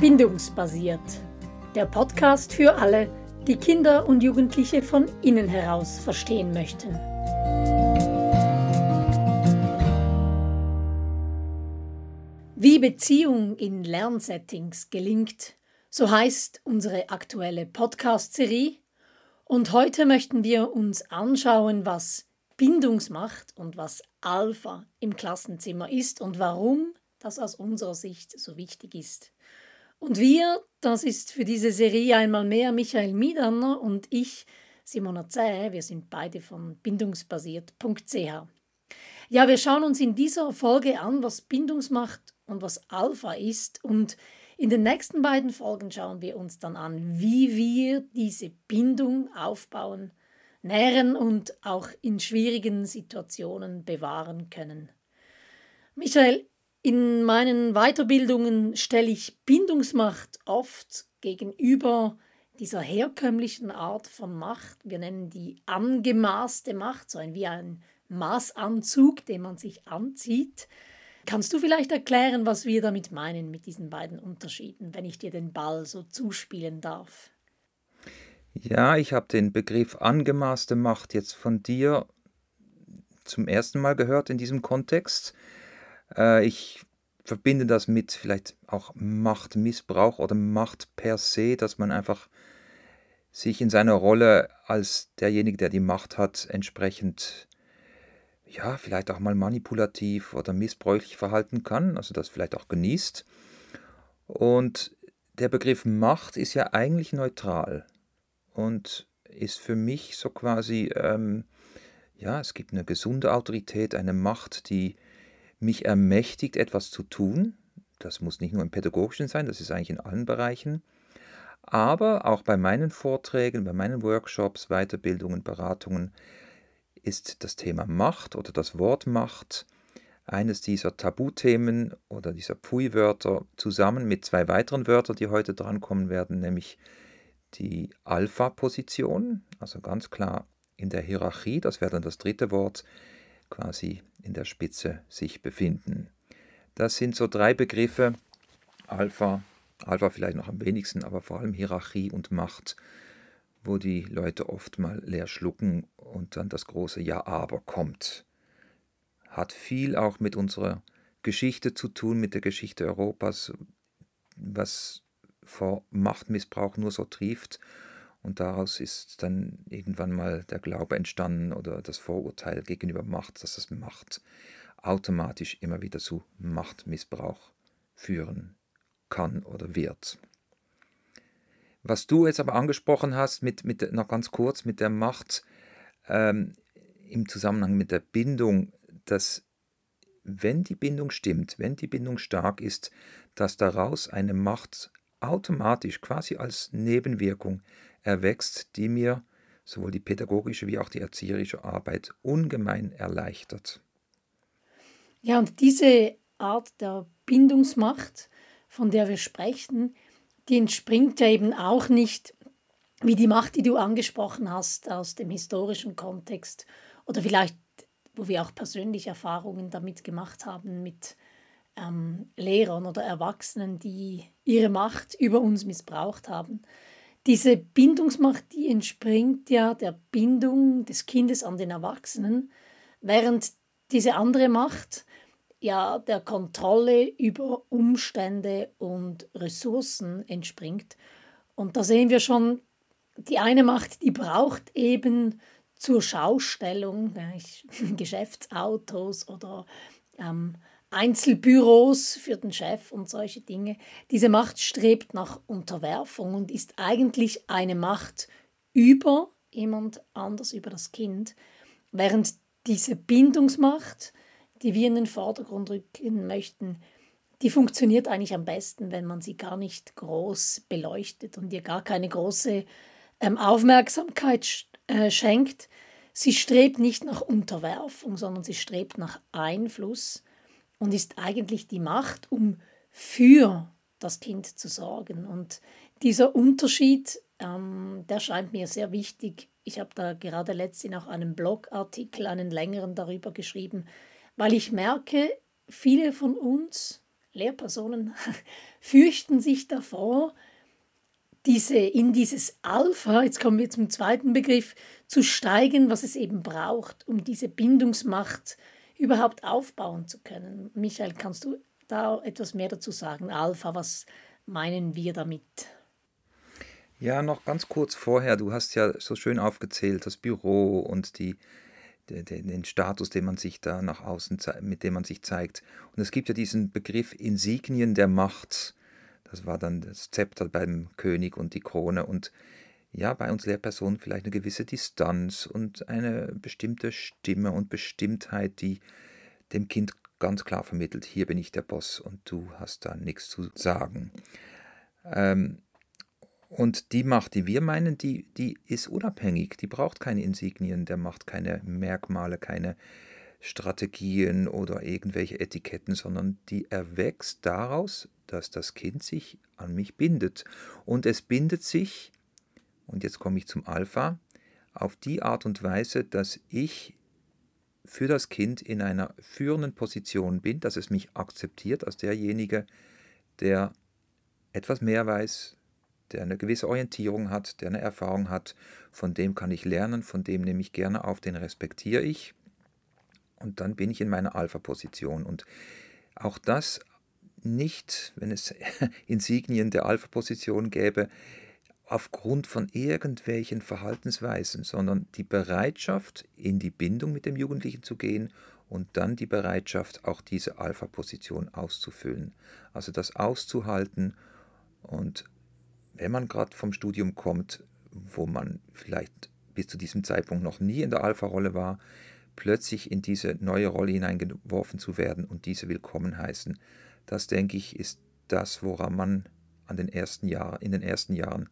Bindungsbasiert. Der Podcast für alle, die Kinder und Jugendliche von innen heraus verstehen möchten. Wie Beziehung in Lernsettings gelingt, so heißt unsere aktuelle Podcast-Serie. Und heute möchten wir uns anschauen, was Bindungsmacht und was Alpha im Klassenzimmer ist und warum das aus unserer Sicht so wichtig ist. Und wir, das ist für diese Serie einmal mehr Michael Miedanner und ich, Simona Zäh, wir sind beide von bindungsbasiert.ch. Ja, wir schauen uns in dieser Folge an, was Bindungsmacht und was Alpha ist und in den nächsten beiden Folgen schauen wir uns dann an, wie wir diese Bindung aufbauen, nähren und auch in schwierigen Situationen bewahren können. Michael, in meinen Weiterbildungen stelle ich Bindungsmacht oft gegenüber dieser herkömmlichen Art von Macht. Wir nennen die angemaßte Macht, so ein wie ein Maßanzug, den man sich anzieht. Kannst du vielleicht erklären, was wir damit meinen mit diesen beiden Unterschieden, wenn ich dir den Ball so zuspielen darf? Ja, ich habe den Begriff angemaßte Macht jetzt von dir zum ersten Mal gehört in diesem Kontext. Äh, ich verbinde das mit vielleicht auch Machtmissbrauch oder Macht per se, dass man einfach sich in seiner Rolle als derjenige, der die Macht hat, entsprechend, ja, vielleicht auch mal manipulativ oder missbräuchlich verhalten kann, also das vielleicht auch genießt. Und der Begriff Macht ist ja eigentlich neutral und ist für mich so quasi, ähm, ja, es gibt eine gesunde Autorität, eine Macht, die mich ermächtigt, etwas zu tun. Das muss nicht nur im pädagogischen sein, das ist eigentlich in allen Bereichen. Aber auch bei meinen Vorträgen, bei meinen Workshops, Weiterbildungen, Beratungen ist das Thema Macht oder das Wort Macht eines dieser Tabuthemen oder dieser Pfui-Wörter zusammen mit zwei weiteren Wörtern, die heute drankommen werden, nämlich die Alpha-Position, also ganz klar in der Hierarchie, das wäre dann das dritte Wort, quasi in der Spitze sich befinden. Das sind so drei Begriffe, Alpha, Alpha vielleicht noch am wenigsten, aber vor allem Hierarchie und Macht, wo die Leute oft mal leer schlucken und dann das große Ja aber kommt. Hat viel auch mit unserer Geschichte zu tun, mit der Geschichte Europas, was vor Machtmissbrauch nur so trieft und daraus ist dann irgendwann mal der Glaube entstanden oder das Vorurteil gegenüber Macht, dass das Macht automatisch immer wieder zu Machtmissbrauch führen kann oder wird. Was du jetzt aber angesprochen hast, mit, mit, noch ganz kurz mit der Macht ähm, im Zusammenhang mit der Bindung, dass wenn die Bindung stimmt, wenn die Bindung stark ist, dass daraus eine Macht automatisch quasi als Nebenwirkung erwächst, die mir sowohl die pädagogische wie auch die erzieherische Arbeit ungemein erleichtert. Ja, und diese Art der Bindungsmacht, von der wir sprechen, die entspringt ja eben auch nicht wie die Macht, die du angesprochen hast aus dem historischen Kontext oder vielleicht, wo wir auch persönliche Erfahrungen damit gemacht haben mit ähm, Lehrern oder Erwachsenen, die ihre Macht über uns missbraucht haben, diese Bindungsmacht, die entspringt ja der Bindung des Kindes an den Erwachsenen, während diese andere Macht ja der Kontrolle über Umstände und Ressourcen entspringt. Und da sehen wir schon, die eine Macht, die braucht eben zur Schaustellung Geschäftsautos oder ähm, Einzelbüros für den Chef und solche Dinge. Diese Macht strebt nach Unterwerfung und ist eigentlich eine Macht über jemand anders, über das Kind, während diese Bindungsmacht, die wir in den Vordergrund rücken möchten, die funktioniert eigentlich am besten, wenn man sie gar nicht groß beleuchtet und ihr gar keine große ähm, Aufmerksamkeit äh, schenkt. Sie strebt nicht nach Unterwerfung, sondern sie strebt nach Einfluss und ist eigentlich die Macht, um für das Kind zu sorgen. Und dieser Unterschied, ähm, der scheint mir sehr wichtig. Ich habe da gerade letztens auch einen Blogartikel, einen längeren darüber geschrieben, weil ich merke, viele von uns, Lehrpersonen fürchten sich davor, diese, in dieses Alpha, jetzt kommen wir zum zweiten Begriff, zu steigen, was es eben braucht, um diese Bindungsmacht überhaupt aufbauen zu können. Michael, kannst du da etwas mehr dazu sagen? Alpha, was meinen wir damit? Ja, noch ganz kurz vorher, du hast ja so schön aufgezählt, das Büro und die, den Status, den man sich da nach außen, mit dem man sich zeigt. Und es gibt ja diesen Begriff Insignien der Macht. Das war dann das Zepter beim König und die Krone und ja, bei uns Lehrpersonen vielleicht eine gewisse Distanz und eine bestimmte Stimme und Bestimmtheit, die dem Kind ganz klar vermittelt, hier bin ich der Boss und du hast da nichts zu sagen. Ähm, und die Macht, die wir meinen, die, die ist unabhängig, die braucht keine Insignien, der macht keine Merkmale, keine Strategien oder irgendwelche Etiketten, sondern die erwächst daraus, dass das Kind sich an mich bindet. Und es bindet sich, und jetzt komme ich zum Alpha, auf die Art und Weise, dass ich für das Kind in einer führenden Position bin, dass es mich akzeptiert als derjenige, der etwas mehr weiß, der eine gewisse Orientierung hat, der eine Erfahrung hat, von dem kann ich lernen, von dem nehme ich gerne auf, den respektiere ich. Und dann bin ich in meiner Alpha-Position. Und auch das nicht, wenn es Insignien der Alpha-Position gäbe, aufgrund von irgendwelchen Verhaltensweisen, sondern die Bereitschaft, in die Bindung mit dem Jugendlichen zu gehen und dann die Bereitschaft, auch diese Alpha-Position auszufüllen. Also das auszuhalten und wenn man gerade vom Studium kommt, wo man vielleicht bis zu diesem Zeitpunkt noch nie in der Alpha-Rolle war, plötzlich in diese neue Rolle hineingeworfen zu werden und diese willkommen heißen, das denke ich, ist das, woran man an den ersten Jahr, in den ersten Jahren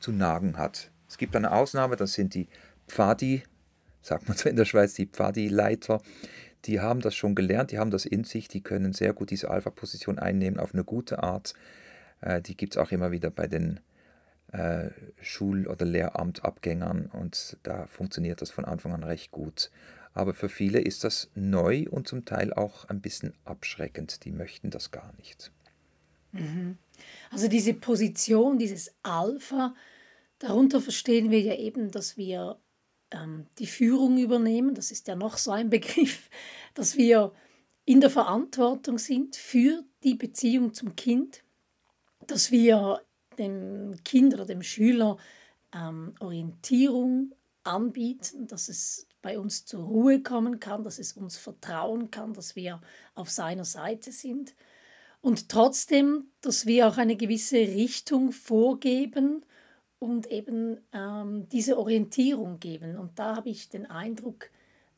zu nagen hat. Es gibt eine Ausnahme, das sind die Pfadi, sagt man so in der Schweiz, die Pfadi-Leiter. Die haben das schon gelernt, die haben das in sich, die können sehr gut diese Alpha-Position einnehmen auf eine gute Art. Äh, die gibt es auch immer wieder bei den äh, Schul- oder Lehramtabgängern und da funktioniert das von Anfang an recht gut. Aber für viele ist das neu und zum Teil auch ein bisschen abschreckend. Die möchten das gar nicht. Mhm. Also diese Position, dieses Alpha, darunter verstehen wir ja eben, dass wir ähm, die Führung übernehmen. Das ist ja noch so ein Begriff, dass wir in der Verantwortung sind für die Beziehung zum Kind, dass wir dem Kind oder dem Schüler ähm, Orientierung anbieten, dass es bei uns zur Ruhe kommen kann, dass es uns vertrauen kann, dass wir auf seiner Seite sind. Und trotzdem, dass wir auch eine gewisse Richtung vorgeben und eben ähm, diese Orientierung geben. Und da habe ich den Eindruck,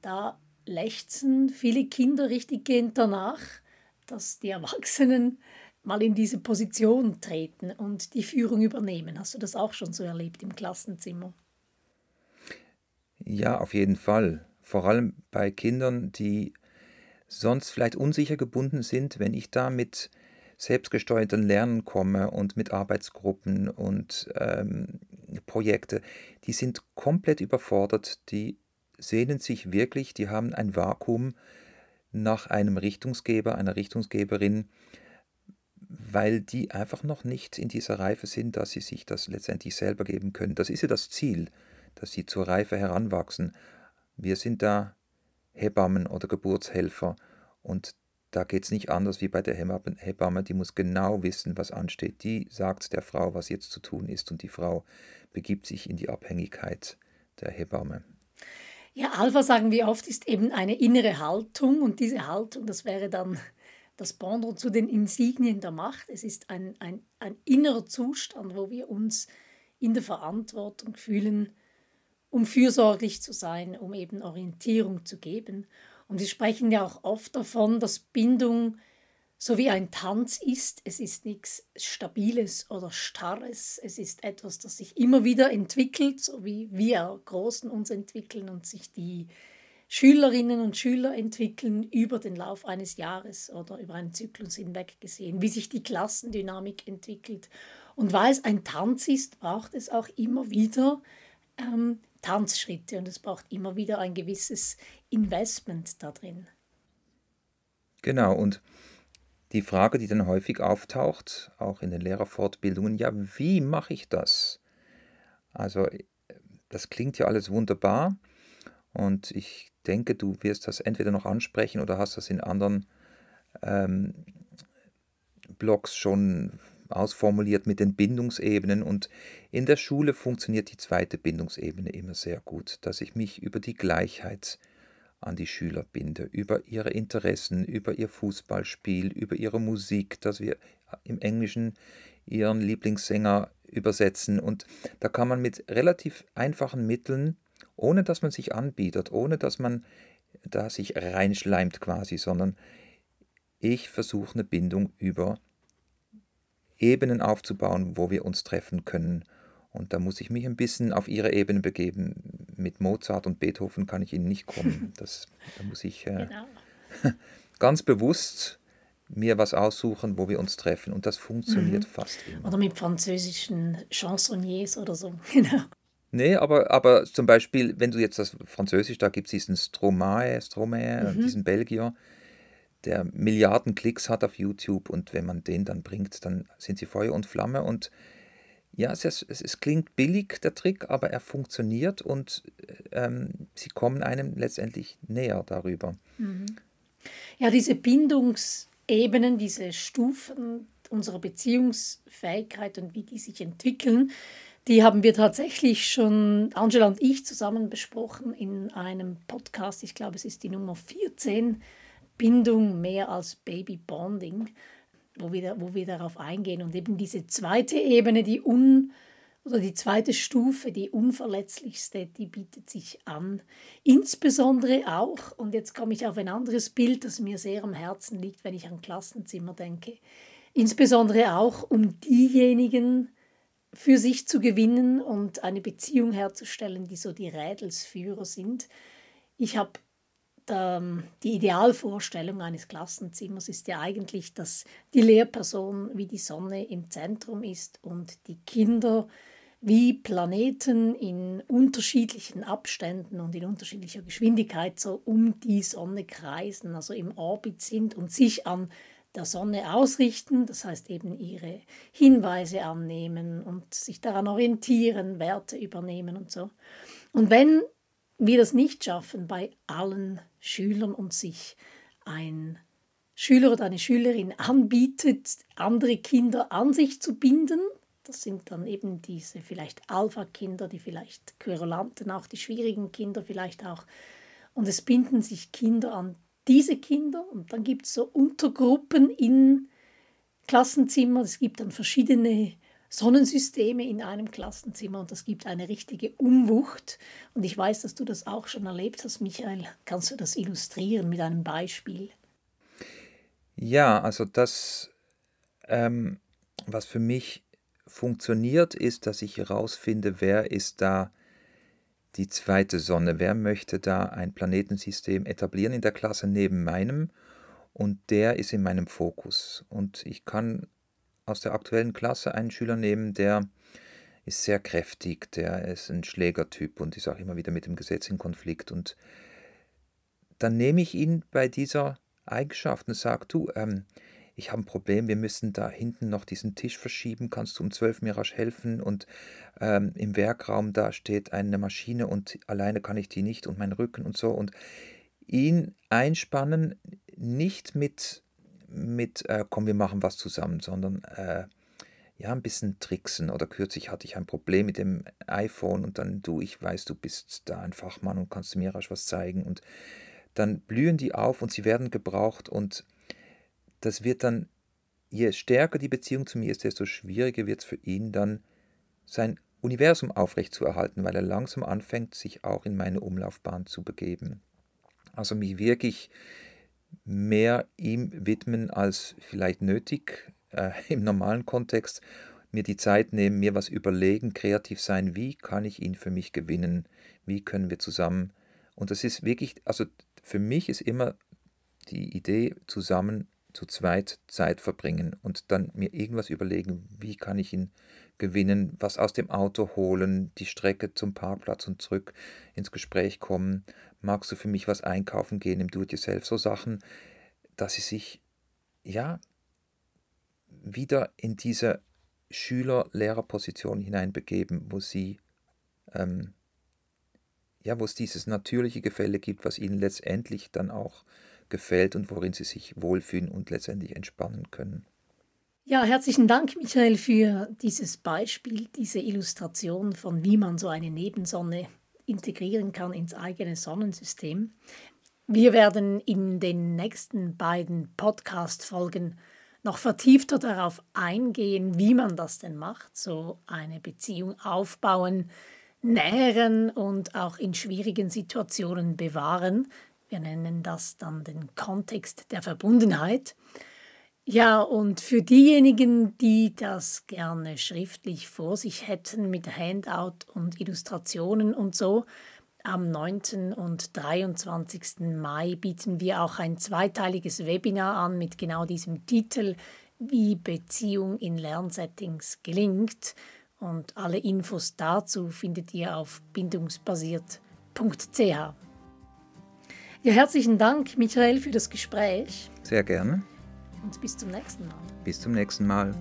da lechzen viele Kinder richtig gehend danach, dass die Erwachsenen mal in diese Position treten und die Führung übernehmen. Hast du das auch schon so erlebt im Klassenzimmer? Ja, auf jeden Fall. Vor allem bei Kindern, die sonst vielleicht unsicher gebunden sind, wenn ich da mit selbstgesteuerten Lernen komme und mit Arbeitsgruppen und ähm, Projekte, die sind komplett überfordert, die sehnen sich wirklich, die haben ein Vakuum nach einem Richtungsgeber, einer Richtungsgeberin, weil die einfach noch nicht in dieser Reife sind, dass sie sich das letztendlich selber geben können. Das ist ja das Ziel, dass sie zur Reife heranwachsen. Wir sind da Hebammen oder Geburtshelfer und da geht es nicht anders wie bei der Hebamme, die muss genau wissen, was ansteht. Die sagt der Frau, was jetzt zu tun ist und die Frau begibt sich in die Abhängigkeit der Hebamme. Ja, Alpha, sagen wir oft, ist eben eine innere Haltung und diese Haltung, das wäre dann das Pendant zu den Insignien der Macht. Es ist ein, ein, ein innerer Zustand, wo wir uns in der Verantwortung fühlen, um fürsorglich zu sein, um eben Orientierung zu geben. Und wir sprechen ja auch oft davon, dass Bindung so wie ein Tanz ist. Es ist nichts Stabiles oder Starres. Es ist etwas, das sich immer wieder entwickelt, so wie wir Großen uns entwickeln und sich die Schülerinnen und Schüler entwickeln über den Lauf eines Jahres oder über einen Zyklus hinweg gesehen, wie sich die Klassendynamik entwickelt. Und weil es ein Tanz ist, braucht es auch immer wieder ähm, Tanzschritte und es braucht immer wieder ein gewisses Investment da drin. Genau, und die Frage, die dann häufig auftaucht, auch in den Lehrerfortbildungen, ja, wie mache ich das? Also das klingt ja alles wunderbar und ich denke, du wirst das entweder noch ansprechen oder hast das in anderen ähm, Blogs schon ausformuliert mit den Bindungsebenen und in der Schule funktioniert die zweite Bindungsebene immer sehr gut, dass ich mich über die Gleichheit an die Schüler binde, über ihre Interessen, über ihr Fußballspiel, über ihre Musik, dass wir im Englischen ihren Lieblingssänger übersetzen. Und da kann man mit relativ einfachen Mitteln, ohne dass man sich anbietet, ohne dass man da sich reinschleimt quasi, sondern ich versuche eine Bindung über Ebenen aufzubauen, wo wir uns treffen können. Und da muss ich mich ein bisschen auf ihre Ebene begeben. Mit Mozart und Beethoven kann ich ihnen nicht kommen. Das, da muss ich äh, genau. ganz bewusst mir was aussuchen, wo wir uns treffen. Und das funktioniert mhm. fast immer. Oder mit französischen Chansonniers oder so. Genau. Nee, aber, aber zum Beispiel, wenn du jetzt das Französisch, da gibt es diesen Stromae, Stromae, mhm. diesen Belgier, der Milliarden Klicks hat auf YouTube und wenn man den dann bringt, dann sind sie Feuer und Flamme und ja, es, es, es klingt billig, der Trick, aber er funktioniert und ähm, sie kommen einem letztendlich näher darüber. Mhm. Ja, diese Bindungsebenen, diese Stufen unserer Beziehungsfähigkeit und wie die sich entwickeln, die haben wir tatsächlich schon, Angela und ich, zusammen besprochen in einem Podcast. Ich glaube, es ist die Nummer 14 Bindung mehr als Baby-Bonding, wo wir, wo wir darauf eingehen. Und eben diese zweite Ebene, die un oder die zweite Stufe, die unverletzlichste, die bietet sich an. Insbesondere auch, und jetzt komme ich auf ein anderes Bild, das mir sehr am Herzen liegt, wenn ich an Klassenzimmer denke, insbesondere auch um diejenigen für sich zu gewinnen und eine Beziehung herzustellen, die so die Rädelsführer sind. Ich habe ähm, die Idealvorstellung eines Klassenzimmers ist ja eigentlich, dass die Lehrperson wie die Sonne im Zentrum ist und die Kinder wie Planeten in unterschiedlichen Abständen und in unterschiedlicher Geschwindigkeit so um die Sonne kreisen, also im Orbit sind und sich an der Sonne ausrichten, das heißt eben ihre Hinweise annehmen und sich daran orientieren, Werte übernehmen und so. Und wenn wir das nicht schaffen, bei allen Schülern und sich ein Schüler oder eine Schülerin anbietet, andere Kinder an sich zu binden. Das sind dann eben diese vielleicht Alpha-Kinder, die vielleicht Querulanten, auch die schwierigen Kinder vielleicht auch. Und es binden sich Kinder an diese Kinder und dann gibt es so Untergruppen in Klassenzimmern. Es gibt dann verschiedene Sonnensysteme in einem Klassenzimmer und das gibt eine richtige Umwucht. Und ich weiß, dass du das auch schon erlebt hast, Michael. Kannst du das illustrieren mit einem Beispiel? Ja, also das, ähm, was für mich funktioniert, ist, dass ich herausfinde, wer ist da die zweite Sonne, wer möchte da ein Planetensystem etablieren in der Klasse neben meinem und der ist in meinem Fokus. Und ich kann aus der aktuellen Klasse einen Schüler nehmen, der ist sehr kräftig, der ist ein Schlägertyp und ist auch immer wieder mit dem Gesetz in Konflikt. Und dann nehme ich ihn bei dieser Eigenschaft und sage, du, ähm, ich habe ein Problem, wir müssen da hinten noch diesen Tisch verschieben, kannst du um zwölf mir rasch helfen? Und ähm, im Werkraum, da steht eine Maschine und alleine kann ich die nicht und mein Rücken und so. Und ihn einspannen, nicht mit mit, äh, komm, wir machen was zusammen, sondern äh, ja, ein bisschen tricksen. Oder kürzlich hatte ich ein Problem mit dem iPhone und dann, du, ich weiß, du bist da ein Fachmann und kannst mir rasch was zeigen. Und dann blühen die auf und sie werden gebraucht und das wird dann, je stärker die Beziehung zu mir ist, desto schwieriger wird es für ihn dann, sein Universum aufrechtzuerhalten, weil er langsam anfängt, sich auch in meine Umlaufbahn zu begeben. Also mich wirklich mehr ihm widmen als vielleicht nötig äh, im normalen Kontext, mir die Zeit nehmen, mir was überlegen, kreativ sein, wie kann ich ihn für mich gewinnen, wie können wir zusammen. Und das ist wirklich, also für mich ist immer die Idee, zusammen zu zweit Zeit verbringen und dann mir irgendwas überlegen, wie kann ich ihn gewinnen, was aus dem Auto holen, die Strecke zum Parkplatz und zurück ins Gespräch kommen. Magst du für mich was einkaufen gehen im Do-it-yourself? So Sachen, dass sie sich, ja, wieder in diese Schüler-Lehrer-Position hineinbegeben, wo sie ähm, ja, wo es dieses natürliche Gefälle gibt, was ihnen letztendlich dann auch gefällt und worin sie sich wohlfühlen und letztendlich entspannen können. Ja, herzlichen Dank, Michael, für dieses Beispiel, diese Illustration von, wie man so eine Nebensonne integrieren kann ins eigene Sonnensystem. Wir werden in den nächsten beiden Podcast-Folgen noch vertiefter darauf eingehen, wie man das denn macht, so eine Beziehung aufbauen, nähren und auch in schwierigen Situationen bewahren. Wir nennen das dann den Kontext der Verbundenheit. Ja, und für diejenigen, die das gerne schriftlich vor sich hätten mit Handout und Illustrationen und so, am 9. und 23. Mai bieten wir auch ein zweiteiliges Webinar an mit genau diesem Titel, wie Beziehung in Lernsettings gelingt. Und alle Infos dazu findet ihr auf bindungsbasiert.ch. Ja, herzlichen Dank, Michael, für das Gespräch. Sehr gerne und bis zum nächsten Mal. Bis zum nächsten Mal.